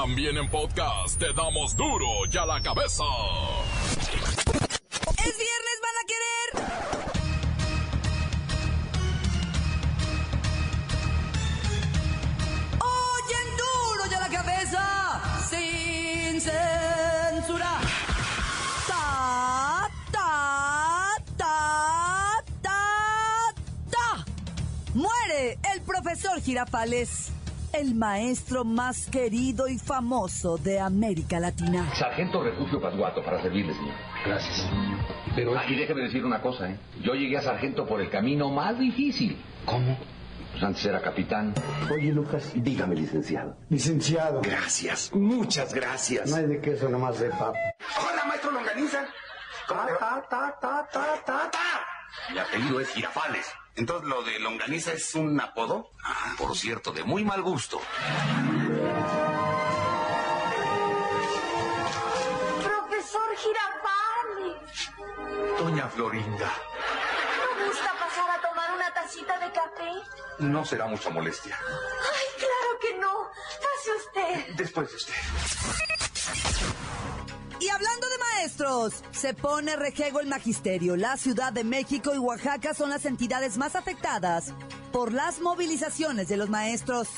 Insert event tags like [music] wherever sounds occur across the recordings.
También en podcast te damos duro y a la cabeza. ¿Es viernes, van a querer? Oyen duro y a la cabeza, sin censura. Ta, ta, ta, ta, ta. Muere el profesor Girafales, el maestro más querido y famoso de América Latina. Sargento Refugio Pasguato, para servirle, señor. Gracias. Pero... Ah, y déjeme decir una cosa, ¿eh? Yo llegué a sargento por el camino más difícil. ¿Cómo? Pues antes era capitán. Oye, Lucas, dígame, licenciado. Licenciado. Gracias, muchas gracias. No hay de queso, nomás de pap. Hola, maestro Longaniza. Ta, ta, ta, ta, ta, ta, ta. Mi apellido es Girafales. Entonces, ¿lo de Longaniza es un apodo? Ah, por cierto, de muy mal gusto. Profesor Girafales, Doña Florinda, ¿no gusta pasar a tomar una tacita de café? no será mucha molestia. Ay, claro que no. Pase usted. Después de usted. Y hablando de maestros, se pone rejego el magisterio. La Ciudad de México y Oaxaca son las entidades más afectadas por las movilizaciones de los maestros.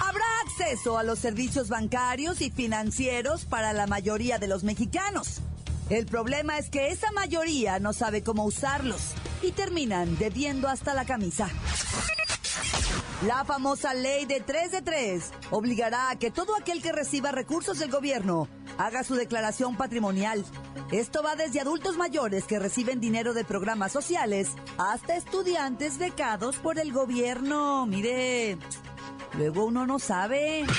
Habrá acceso a los servicios bancarios y financieros para la mayoría de los mexicanos. El problema es que esa mayoría no sabe cómo usarlos y terminan debiendo hasta la camisa. La famosa ley de 3 de 3 obligará a que todo aquel que reciba recursos del gobierno haga su declaración patrimonial. Esto va desde adultos mayores que reciben dinero de programas sociales hasta estudiantes becados por el gobierno. Mire, luego uno no sabe. [laughs]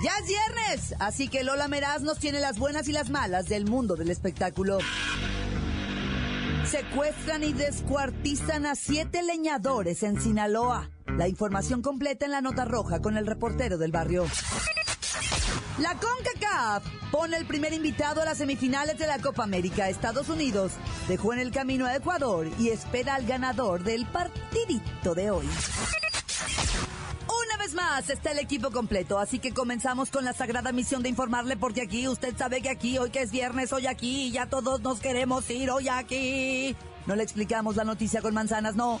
Ya es viernes, así que Lola Meraz nos tiene las buenas y las malas del mundo del espectáculo. Secuestran y descuartizan a siete leñadores en Sinaloa. La información completa en la nota roja con el reportero del barrio. La CONCACAF pone el primer invitado a las semifinales de la Copa América. Estados Unidos dejó en el camino a Ecuador y espera al ganador del partidito de hoy. Una vez más está el equipo completo, así que comenzamos con la sagrada misión de informarle porque aquí usted sabe que aquí, hoy que es viernes, hoy aquí, ya todos nos queremos ir hoy aquí. No le explicamos la noticia con manzanas, no.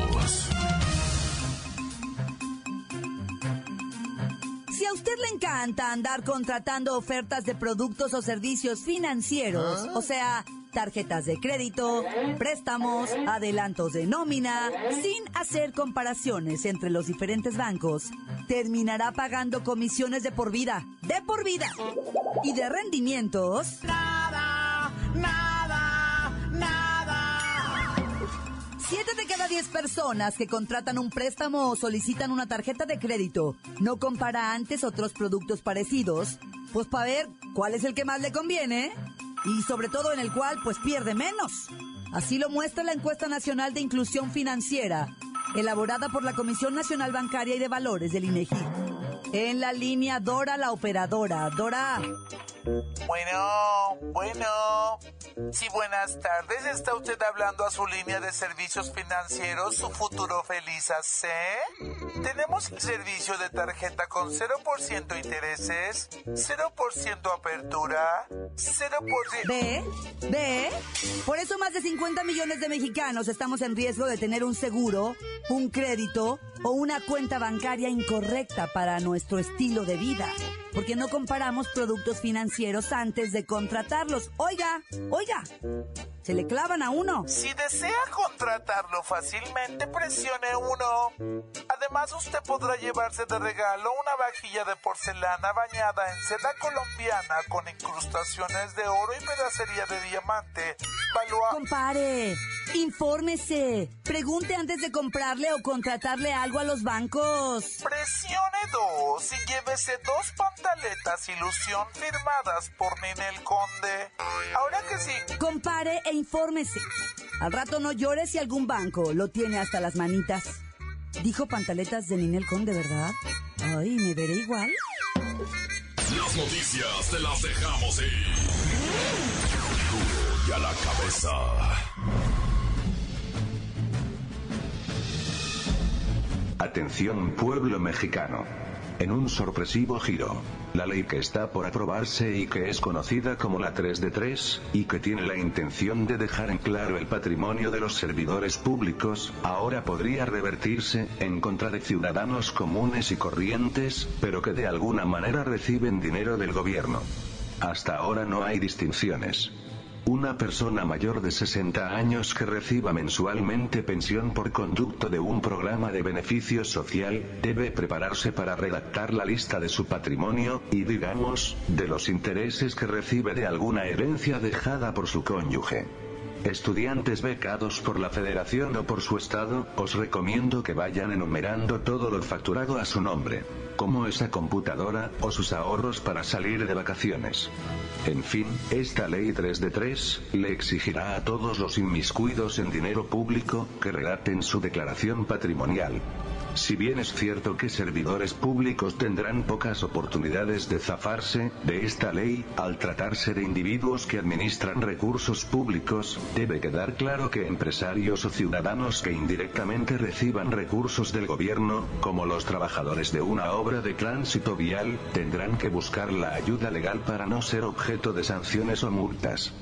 A usted le encanta andar contratando ofertas de productos o servicios financieros, o sea, tarjetas de crédito, préstamos, adelantos de nómina, sin hacer comparaciones entre los diferentes bancos, terminará pagando comisiones de por vida, de por vida, y de rendimientos. Nada, nada, cada diez personas que contratan un préstamo o solicitan una tarjeta de crédito no compara antes otros productos parecidos, pues para ver cuál es el que más le conviene y sobre todo en el cual pues pierde menos. Así lo muestra la encuesta nacional de inclusión financiera, elaborada por la Comisión Nacional Bancaria y de Valores del INEGI. En la línea Dora la operadora. Dora, Bueno, bueno. Sí, buenas tardes. ¿Está usted hablando a su línea de servicios financieros, su futuro feliz AC? Tenemos el servicio de tarjeta con 0% intereses, 0% apertura, 0%... ve, ve. Por eso más de 50 millones de mexicanos estamos en riesgo de tener un seguro, un crédito o una cuenta bancaria incorrecta para nuestro estilo de vida. Porque no comparamos productos financieros antes de contratarlos. Oiga, oiga. Goya se le clavan a uno. Si desea contratarlo fácilmente, presione uno. Además, usted podrá llevarse de regalo una vajilla de porcelana bañada en seda colombiana con incrustaciones de oro y pedacería de diamante. Valua Compare, infórmese. Pregunte antes de comprarle o contratarle algo a los bancos. Presione dos y llévese dos pantaletas ilusión firmadas por Ninel Conde. Ahora que sí, Compare e infórmese. Al rato no llores si algún banco lo tiene hasta las manitas. Dijo pantaletas de Ninel Conde, ¿verdad? Ay, ¿me veré igual? Las noticias te las dejamos ir. Duro y a la cabeza. Atención pueblo mexicano. En un sorpresivo giro, la ley que está por aprobarse y que es conocida como la 3 de 3, y que tiene la intención de dejar en claro el patrimonio de los servidores públicos, ahora podría revertirse en contra de ciudadanos comunes y corrientes, pero que de alguna manera reciben dinero del gobierno. Hasta ahora no hay distinciones. Una persona mayor de 60 años que reciba mensualmente pensión por conducto de un programa de beneficio social, debe prepararse para redactar la lista de su patrimonio, y digamos, de los intereses que recibe de alguna herencia dejada por su cónyuge. Estudiantes becados por la federación o por su estado, os recomiendo que vayan enumerando todo lo facturado a su nombre, como esa computadora, o sus ahorros para salir de vacaciones. En fin, esta ley 3 de 3, le exigirá a todos los inmiscuidos en dinero público, que redacten su declaración patrimonial. Si bien es cierto que servidores públicos tendrán pocas oportunidades de zafarse de esta ley, al tratarse de individuos que administran recursos públicos, debe quedar claro que empresarios o ciudadanos que indirectamente reciban recursos del gobierno, como los trabajadores de una obra de tránsito vial, tendrán que buscar la ayuda legal para no ser objeto de sanciones o multas.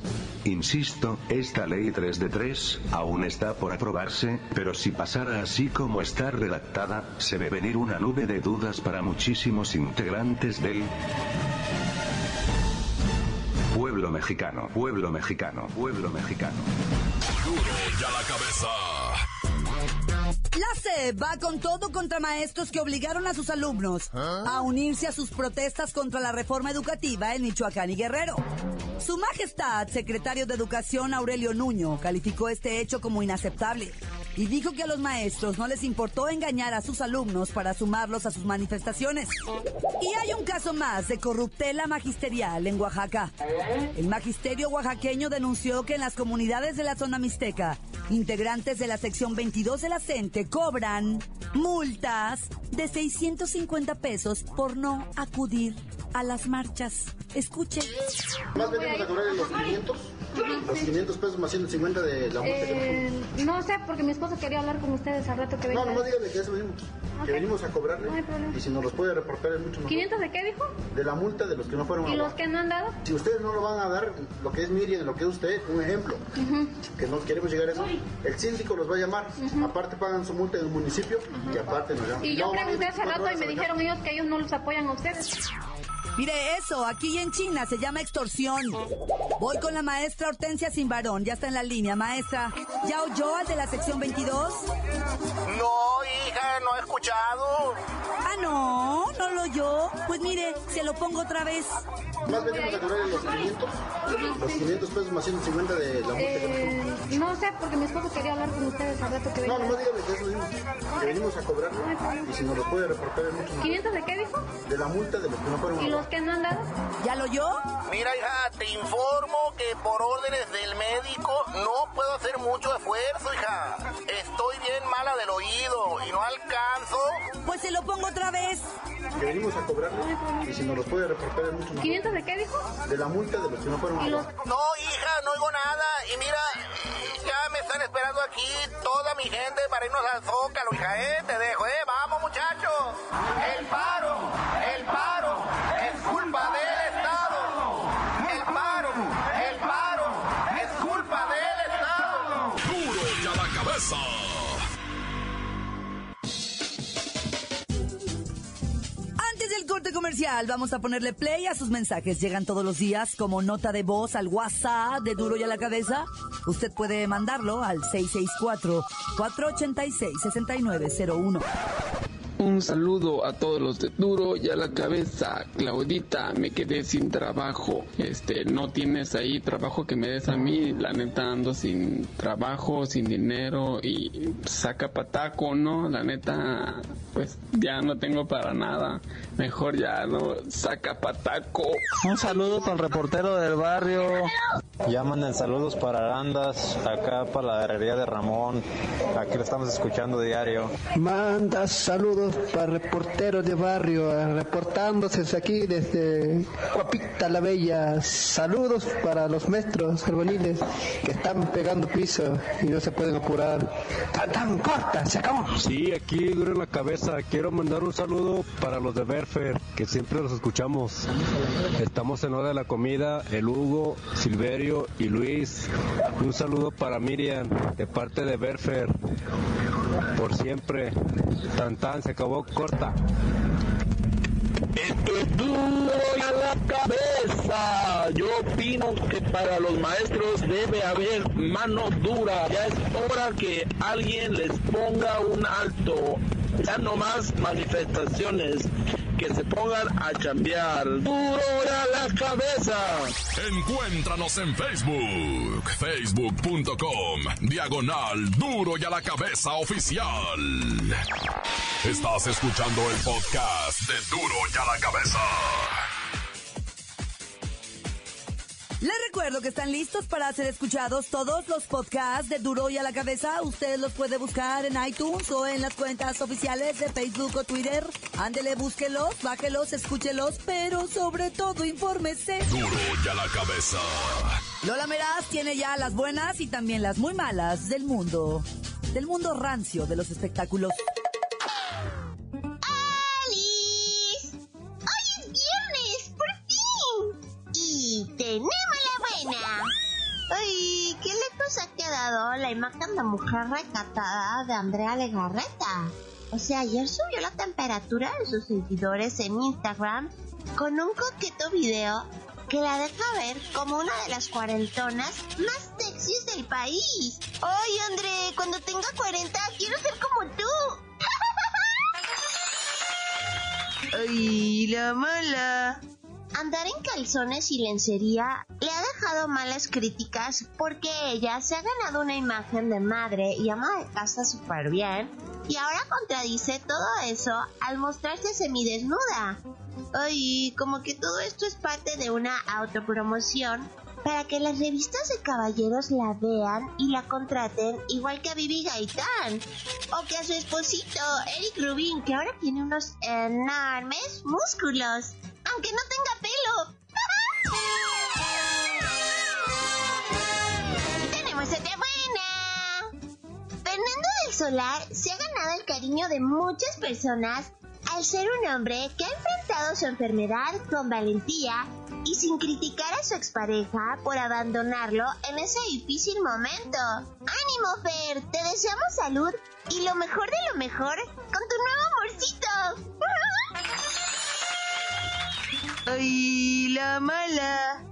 Insisto, esta ley 3 de 3 aún está por aprobarse, pero si pasara así como está redactada, se ve venir una nube de dudas para muchísimos integrantes del pueblo mexicano, pueblo mexicano, pueblo mexicano. Duro la cabeza. La va con todo contra maestros que obligaron a sus alumnos a unirse a sus protestas contra la reforma educativa en Michoacán y Guerrero. Su Majestad, secretario de Educación Aurelio Nuño, calificó este hecho como inaceptable y dijo que a los maestros no les importó engañar a sus alumnos para sumarlos a sus manifestaciones. Y hay un caso más de corruptela magisterial en Oaxaca. El magisterio oaxaqueño denunció que en las comunidades de la zona mixteca, integrantes de la sección 22 de la CENTE cobran multas de 650 pesos por no acudir a las marchas. Escuche. Más venimos a cobrar los 500, los 500 pesos más 150 de la multa que Eh, no sé, porque mi esposo quería hablar con ustedes al rato que venga. No, nomás dígale que eso venimos. Que venimos a cobrarle. No hay problema. y si nos los puede reportar es mucho mejor. ¿500 de qué dijo? De la multa de los que no fueron ¿Y a los que no han dado? Si ustedes no lo van a dar, lo que es Miriam, lo que es usted, un ejemplo, que no queremos llegar a eso, el síndico los va a llamar, aparte pagan su multa en el municipio y aparte nos llaman. Y yo No, pregunté hace 24 rato y me dijeron ellos que ellos no los apoyan a ustedes. Mire eso, aquí en China se llama extorsión. Voy con la maestra Hortensia Simbarón, ya está en la línea, maestra. ¿Ya oyó al de la sección 22? no, hija, no he escuchado. Ah, no, no lo oyó. Pues mire, se lo pongo otra vez. Más bien vamos a cobrar los 500, los 500 pesos más 150 de la multa eh, No sé, porque mi esposo quería hablar con ustedes al rato que venga. No, nomás dígame que eso venimos, que venimos a cobrar ah, y si nos lo puede reportar en muchos. ¿500 de qué dijo? De la multa de los que no fueron. ¿Y los que no han dado? ¿Ya lo yo? Mira, hija, te informo que por órdenes del médico no puedo hacer mucho esfuerzo, hija. Estoy bien mala del oído y no alcanzo. Pues se lo pongo otra vez. Que venimos a cobrar y si nos los puede reportar en muchos de qué dijo? De la multa de los que no fueron. No, hija, no oigo nada. Y mira, ya me están esperando aquí toda mi gente para irnos al Zócalo, hija, eh. Te dejo, eh. Vamos, muchachos. El paro. Vamos a ponerle play a sus mensajes. Llegan todos los días como nota de voz al WhatsApp de Duro y a la Cabeza. Usted puede mandarlo al 664-486-6901. Un saludo a todos los de Duro y a la cabeza. Claudita, me quedé sin trabajo. Este, no tienes ahí trabajo que me des a mí. La neta ando sin trabajo, sin dinero y saca pataco, ¿no? La neta, pues ya no tengo para nada. Mejor ya no saca pataco. Un saludo para el reportero del barrio. Ya manden saludos para Arandas, acá para la herrería de Ramón. Aquí lo estamos escuchando diario. Manda saludos para el reportero de barrio, eh, reportándose aquí desde Cuapita la Bella. Saludos para los maestros albaniles que están pegando piso y no se pueden apurar. Tan, tan corta, se acabó. Sí, aquí duro en la cabeza. Quiero mandar un saludo para los de Berfer, que siempre los escuchamos. Estamos en hora de la comida, el Hugo, Silverio y Luis. Un saludo para Miriam, de parte de Berfer. Por siempre. Tan se acabó corta. Esto es duro y a la cabeza. Yo opino que para los maestros debe haber mano dura. Ya es hora que alguien les ponga un alto. Ya no más manifestaciones. Que se pongan a chambear. Duro la cabeza. Encuéntranos en Facebook, facebook.com, diagonal duro y a la cabeza oficial. Estás escuchando el podcast de duro y a la cabeza. Les recuerdo que están listos para ser escuchados todos los podcasts de Duro y a la Cabeza. Ustedes los puede buscar en iTunes o en las cuentas oficiales de Facebook o Twitter. Ándele, búsquelos, bájelos, escúchelos, pero sobre todo infórmese. Duro y a la cabeza. Lola Meraz tiene ya las buenas y también las muy malas del mundo. Del mundo rancio de los espectáculos. ¡Qué lejos ha quedado la imagen de mujer recatada de Andrea Legarreta! O sea, ayer subió la temperatura de sus seguidores en Instagram con un coqueto video que la deja ver como una de las cuarentonas más sexys del país. ¡Ay, André! Cuando tenga 40 quiero ser como tú. [laughs] ¡Ay, la mala! Andar en calzones y lencería le ha dejado malas críticas porque ella se ha ganado una imagen de madre y ama de casa súper bien y ahora contradice todo eso al mostrarse semidesnuda. Ay, como que todo esto es parte de una autopromoción para que las revistas de caballeros la vean y la contraten igual que a Bibi Gaitán o que a su esposito Eric Rubin que ahora tiene unos enormes músculos aunque no tenga Otra buena. Fernando del Solar se ha ganado el cariño de muchas personas al ser un hombre que ha enfrentado su enfermedad con valentía y sin criticar a su expareja por abandonarlo en ese difícil momento. ¡Ánimo, Fer! Te deseamos salud y lo mejor de lo mejor con tu nuevo amorcito. ¡Ay, la mala!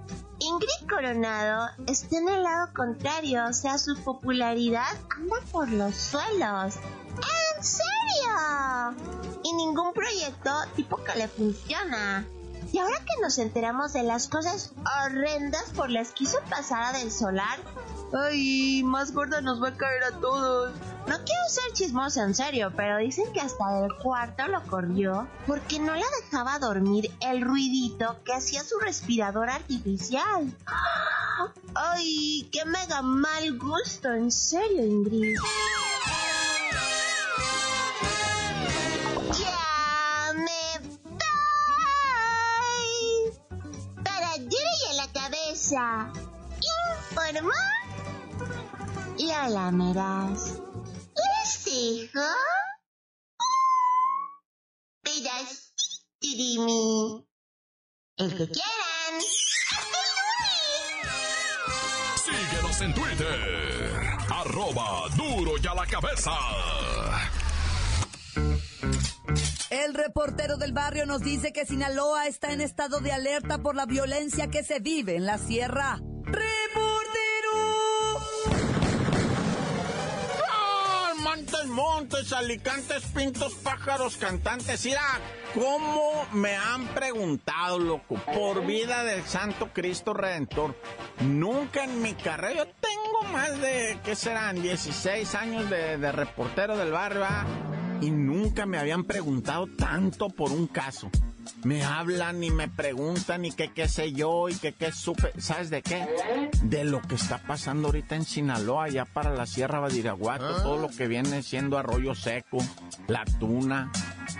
Ingrid Coronado está en el lado contrario, o sea, su popularidad anda por los suelos. ¿En serio? Y ningún proyecto tipo que le funciona. Y ahora que nos enteramos de las cosas horrendas por las que hizo pasar a del solar, ay, más gorda nos va a caer a todos. No quiero ser chismosa en serio, pero dicen que hasta del cuarto lo corrió porque no la dejaba dormir el ruidito que hacía su respirador artificial. Ay, qué mega mal gusto, en serio, Ingrid. Ya me voy. Para Duro y a la cabeza. Informó Lola Meraz. Dejo pedacito de mí. El que quieran. Síguenos en Twitter. Arroba duro y a la cabeza. El reportero del barrio nos dice que Sinaloa está en estado de alerta por la violencia que se vive en la sierra. Montes, alicantes, pintos, pájaros, cantantes. Mira, ¿cómo me han preguntado, loco? Por vida del Santo Cristo Redentor. Nunca en mi carrera, yo tengo más de, ¿qué serán? 16 años de, de reportero del barrio, ¿ah? Y nunca me habían preguntado tanto por un caso me hablan y me preguntan y que qué sé yo y que qué supe. ¿Sabes de qué? De lo que está pasando ahorita en Sinaloa, allá para la Sierra Badiraguato, todo lo que viene siendo arroyo seco, la tuna,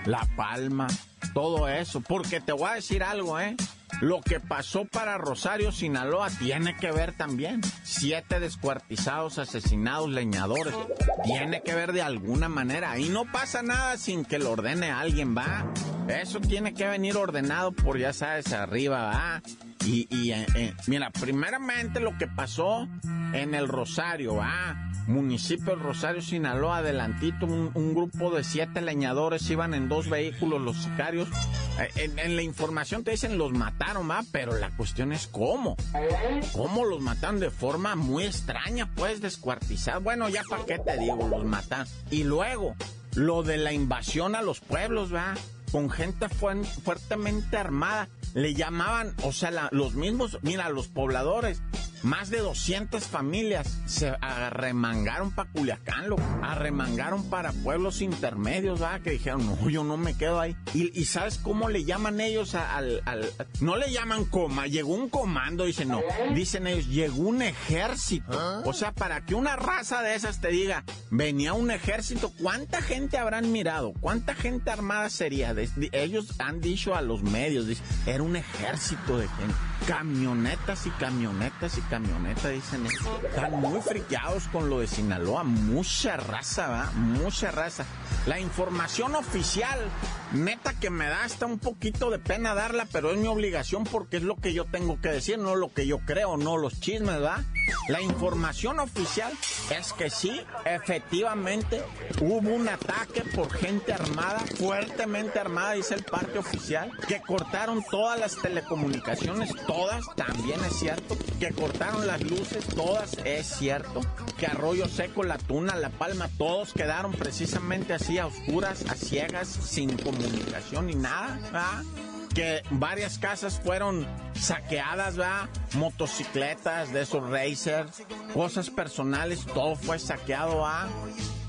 la palma, todo eso. Porque te voy a decir algo, ¿eh? Lo que pasó para Rosario, Sinaloa, tiene que ver también. Siete descuartizados, asesinados, leñadores. Tiene que ver de alguna manera. Y no pasa nada sin que lo ordene alguien, va. Eso tiene que venir ordenado por, ya sabes, arriba, va. Y, eh, eh, mira, primeramente lo que pasó en el Rosario, va municipio del Rosario, Sinaloa, adelantito, un, grupo de siete leñadores iban en dos vehículos los sicarios. Eh, en, la información te dicen los mataron, ¿va? Pero la cuestión es cómo. ¿Cómo los mataron? De forma muy extraña, pues, descuartizar. Bueno, ya para qué te digo, los matan. Y luego, lo de la invasión a los pueblos, ¿va? Con gente fuertemente armada. Le llamaban, o sea, los mismos, mira, los pobladores más de 200 familias se arremangaron para Culiacán, lo arremangaron para pueblos intermedios, ¿verdad? Que dijeron, no, yo no me quedo ahí. Y, ¿sabes cómo le llaman ellos al, No le llaman coma, llegó un comando, dicen, no. Dicen ellos, llegó un ejército. ¿Ah? O sea, para que una raza de esas te diga, venía un ejército, ¿cuánta gente habrán mirado? ¿Cuánta gente armada sería? ellos han dicho a los medios, era un ejército de gente. Camionetas y camionetas y camioneta, dicen. Están muy friqueados con lo de Sinaloa. Mucha raza, ¿va? Mucha raza. La información oficial, neta que me da hasta un poquito de pena darla, pero es mi obligación porque es lo que yo tengo que decir, no lo que yo creo, no los chismes, ¿va? La información oficial es que sí, efectivamente, hubo un ataque por gente armada, fuertemente armada, dice el parte oficial, que cortaron todas las telecomunicaciones, todas, también es cierto, que cortaron las luces, todas, es cierto, que Arroyo Seco, La Tuna, La Palma, todos quedaron precisamente así a oscuras, a ciegas, sin comunicación ni nada, ¿va? que varias casas fueron saqueadas, ¿va? Motocicletas de esos racers, cosas personales, todo fue saqueado, ¿va?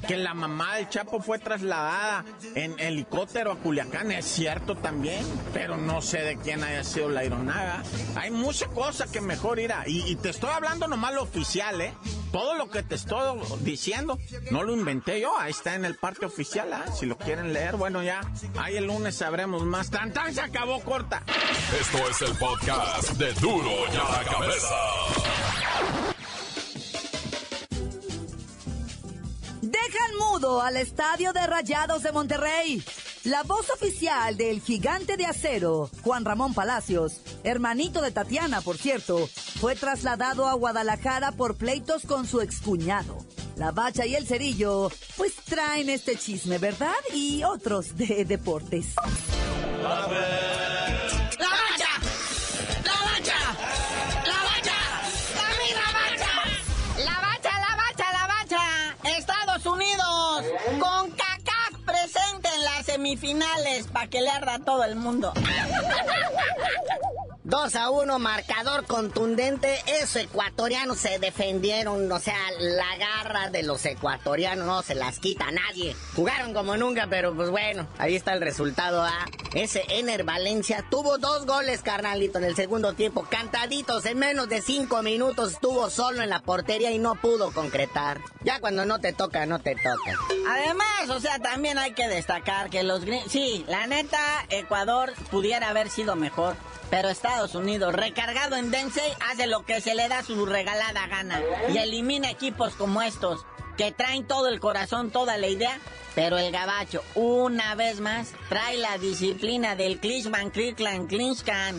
Que la mamá del Chapo fue trasladada en helicóptero a Culiacán, es cierto también, pero no sé de quién haya sido la aeronave. Hay mucha cosa que mejor irá. Y, y, te estoy hablando nomás lo oficial, ¿eh? Todo lo que te estoy diciendo, no lo inventé yo, ahí está en el parte oficial, ¿eh? Si lo quieren leer, bueno, ya, ahí el lunes sabremos más. ¡Tan, tan! Se acabó corta. Esto es el podcast de Duro y a la Cabeza. Dejan mudo al estadio de Rayados de Monterrey. La voz oficial del gigante de acero, Juan Ramón Palacios, hermanito de Tatiana, por cierto, fue trasladado a Guadalajara por pleitos con su excuñado. La bacha y el cerillo, pues traen este chisme, ¿verdad? Y otros de deportes. Semifinales para que le arda todo el mundo. [laughs] 2 a 1, marcador contundente. Esos ecuatorianos se defendieron. O sea, la garra de los ecuatorianos no se las quita nadie. Jugaron como nunca, pero pues bueno, ahí está el resultado. ¿ah? Ese Ener Valencia tuvo dos goles, carnalito, en el segundo tiempo. Cantaditos, en menos de cinco minutos estuvo solo en la portería y no pudo concretar. Ya cuando no te toca, no te toca. Además, o sea, también hay que destacar que los... Sí, la neta, Ecuador pudiera haber sido mejor. Pero Estados Unidos, recargado en Densei, hace lo que se le da su regalada gana y elimina equipos como estos, que traen todo el corazón, toda la idea, pero el gabacho, una vez más, trae la disciplina del Klishman, Kirkland, Klinchkan.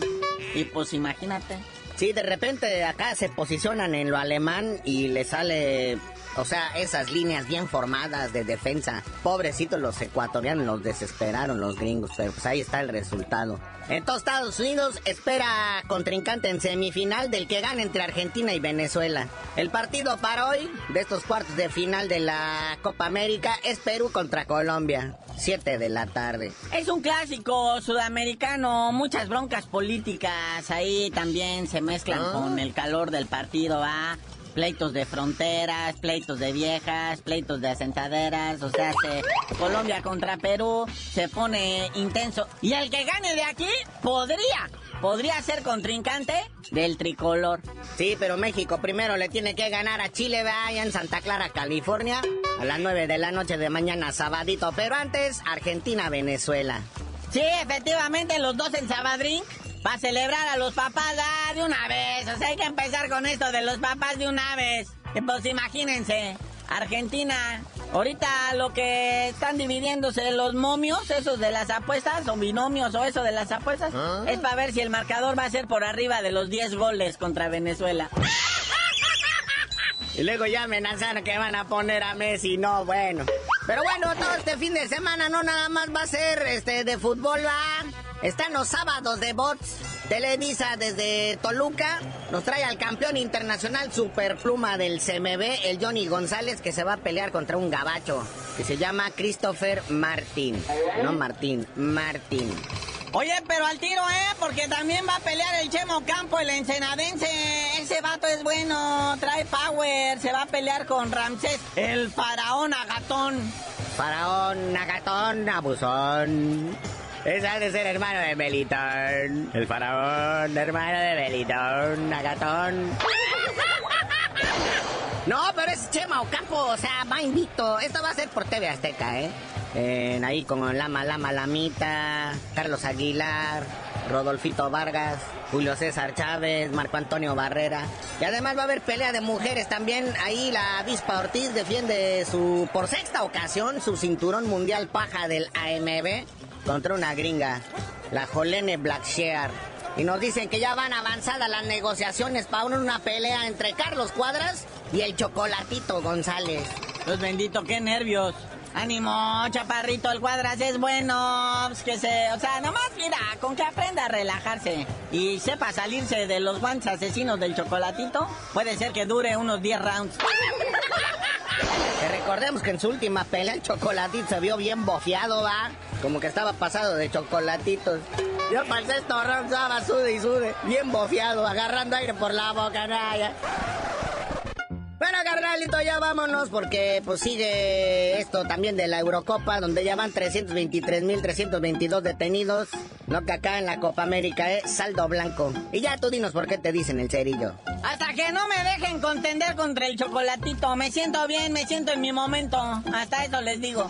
Y pues imagínate. Sí, de repente acá se posicionan en lo alemán y le sale o sea, esas líneas bien formadas de defensa. Pobrecitos los ecuatorianos, los desesperaron los gringos, pero pues ahí está el resultado. Entonces Estados Unidos espera contrincante en semifinal del que gane entre Argentina y Venezuela. El partido para hoy de estos cuartos de final de la Copa América es Perú contra Colombia. 7 de la tarde. Es un clásico sudamericano, muchas broncas políticas ahí también se mezclan Ah. con el calor del partido, ¿va? Pleitos de fronteras, pleitos de viejas, pleitos de asentaderas, o sea, se- Colombia contra Perú se pone intenso. Y el que gane de aquí podría, podría ser contrincante del tricolor. Sí, pero México primero le tiene que ganar a Chile, ¿va? allá en Santa Clara, California, a las 9 de la noche de mañana, sabadito. Pero antes, Argentina-Venezuela. Sí, efectivamente, los dos en Sabadrín. Para celebrar a los papás ah, de una vez. O sea, hay que empezar con esto de los papás de una vez. Pues imagínense, Argentina, ahorita lo que están dividiéndose los momios, esos de las apuestas, o binomios o eso de las apuestas, es para ver si el marcador va a ser por arriba de los 10 goles contra Venezuela. [laughs] Y luego ya amenazaron que van a poner a Messi, no, bueno. Pero bueno, todo este fin de semana no nada más va a ser este de fútbol, va. Están los sábados de bots. Televisa desde Toluca nos trae al campeón internacional superpluma del CMB, el Johnny González, que se va a pelear contra un gabacho que se llama Christopher Martín. No Martín, Martín. Oye, pero al tiro, ¿eh? Porque también va a pelear el Chemo Campo, el ensenadense. Ese vato es bueno, trae power. Se va a pelear con Ramsés, el faraón agatón. Faraón agatón abusón. Ese ha de ser hermano de Melitón. El faraón, hermano de Melitón, agatón. No, pero es Chema Ocampo, o sea, va invicto. Esto va a ser por TV Azteca, ¿eh? En- ahí con Lama Lama Lamita, Carlos Aguilar, Rodolfito Vargas, Julio César Chávez, Marco Antonio Barrera. Y además va a haber pelea de mujeres también. Ahí la avispa Ortiz defiende su, por sexta ocasión, su cinturón mundial paja del AMB contra una gringa, la Jolene Blackshear. Y nos dicen que ya van avanzadas las negociaciones para una pelea entre Carlos Cuadras y el Chocolatito González. Pues bendito, qué nervios. Ánimo, chaparrito, el Cuadras es bueno. pues que se, o sea, nomás mira, con que aprenda a relajarse y sepa salirse de los guantes asesinos del chocolatito, puede ser que dure unos 10 rounds. Recordemos que en su última pelea el chocolatito se vio bien bofeado, va. Como que estaba pasado de chocolatitos. Yo para el sexto round estaba sude y sude, bien bofeado, agarrando aire por la boca, naya. Bueno, carnalito, ya vámonos porque pues sigue esto también de la Eurocopa, donde ya van 323.322 detenidos. No que acá en la Copa América es saldo blanco. Y ya tú dinos por qué te dicen el cerillo. Hasta que no me dejen contender contra el chocolatito. Me siento bien, me siento en mi momento. Hasta eso les digo.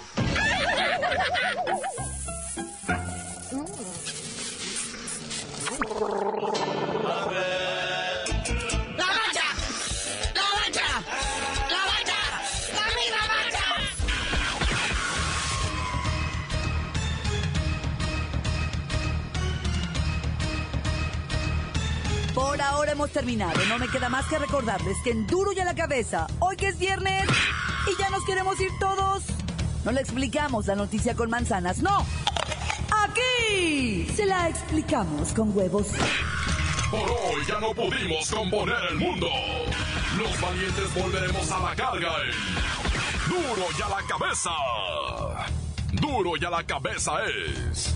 [laughs] hemos terminado. No me queda más que recordarles que en duro y a la cabeza, hoy que es viernes y ya nos queremos ir todos. No le explicamos la noticia con manzanas, no. Aquí se la explicamos con huevos. Por hoy ya no pudimos componer el mundo. Los valientes volveremos a la carga en Duro y a la cabeza. Duro y a la cabeza es